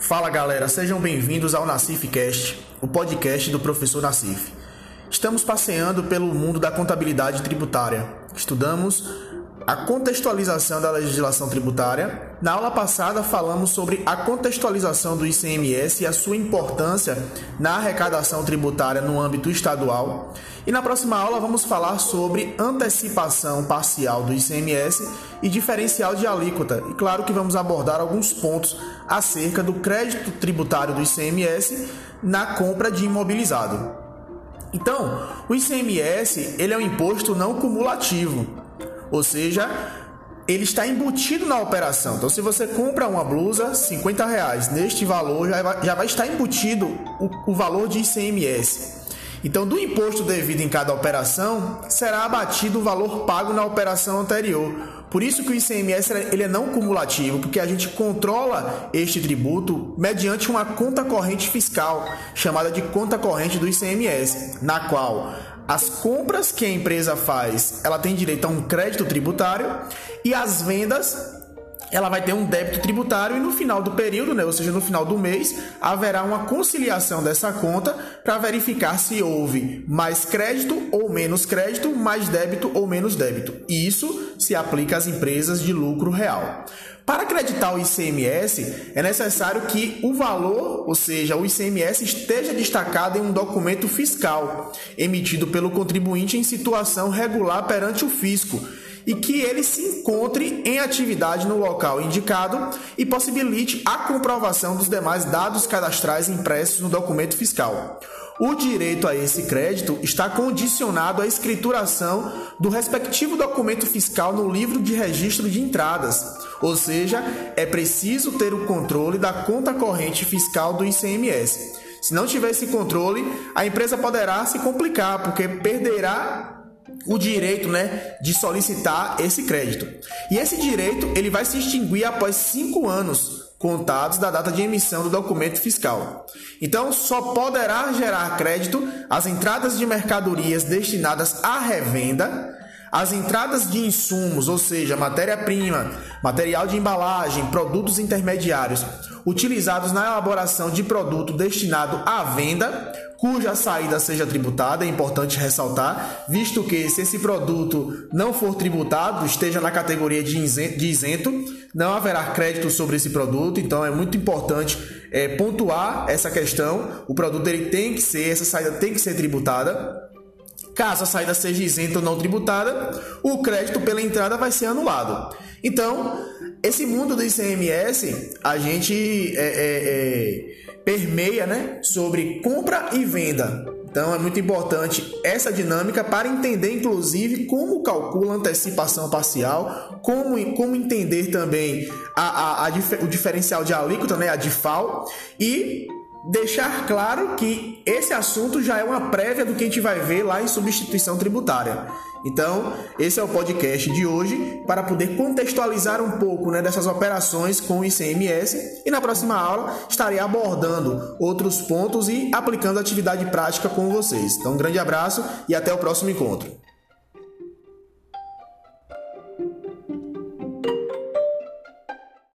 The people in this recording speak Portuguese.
Fala galera, sejam bem-vindos ao Cast, o podcast do professor Nassif. Estamos passeando pelo mundo da contabilidade tributária. Estudamos a contextualização da legislação tributária. Na aula passada falamos sobre a contextualização do ICMS e a sua importância na arrecadação tributária no âmbito estadual. E na próxima aula vamos falar sobre antecipação parcial do ICMS e diferencial de alíquota. E claro que vamos abordar alguns pontos acerca do crédito tributário do ICMS na compra de imobilizado. Então, o ICMS ele é um imposto não cumulativo. Ou seja, ele está embutido na operação. Então, se você compra uma blusa, 50 reais, neste valor já vai, já vai estar embutido o, o valor de ICMS. Então, do imposto devido em cada operação, será abatido o valor pago na operação anterior. Por isso que o ICMS ele é não cumulativo, porque a gente controla este tributo mediante uma conta corrente fiscal, chamada de conta corrente do ICMS, na qual as compras que a empresa faz, ela tem direito a um crédito tributário e as vendas ela vai ter um débito tributário e no final do período, né, ou seja, no final do mês, haverá uma conciliação dessa conta para verificar se houve mais crédito ou menos crédito, mais débito ou menos débito. E isso se aplica às empresas de lucro real. Para acreditar o ICMS, é necessário que o valor, ou seja, o ICMS, esteja destacado em um documento fiscal emitido pelo contribuinte em situação regular perante o fisco e que ele se encontre em atividade no local indicado e possibilite a comprovação dos demais dados cadastrais impressos no documento fiscal. O direito a esse crédito está condicionado à escrituração do respectivo documento fiscal no livro de registro de entradas, ou seja, é preciso ter o controle da conta corrente fiscal do ICMS. Se não tiver esse controle, a empresa poderá se complicar, porque perderá o direito né, de solicitar esse crédito. E esse direito ele vai se extinguir após cinco anos contados da data de emissão do documento fiscal. Então, só poderá gerar crédito as entradas de mercadorias destinadas à revenda, as entradas de insumos, ou seja, matéria-prima, material de embalagem, produtos intermediários utilizados na elaboração de produto destinado à venda, cuja saída seja tributada, é importante ressaltar, visto que se esse produto não for tributado, esteja na categoria de isento, não haverá crédito sobre esse produto, então é muito importante é, pontuar essa questão. O produto ele tem que ser, essa saída tem que ser tributada. Caso a saída seja isenta ou não tributada, o crédito pela entrada vai ser anulado. Então, esse mundo do ICMS, a gente é, é, é, permeia né, sobre compra e venda. Então é muito importante essa dinâmica para entender, inclusive, como calcula a antecipação parcial, como, como entender também a, a, a, o diferencial de alíquota, né, a DIFAL, e deixar claro que esse assunto já é uma prévia do que a gente vai ver lá em substituição tributária. Então, esse é o podcast de hoje para poder contextualizar um pouco né, dessas operações com o ICMS e na próxima aula estarei abordando outros pontos e aplicando atividade prática com vocês. Então, um grande abraço e até o próximo encontro.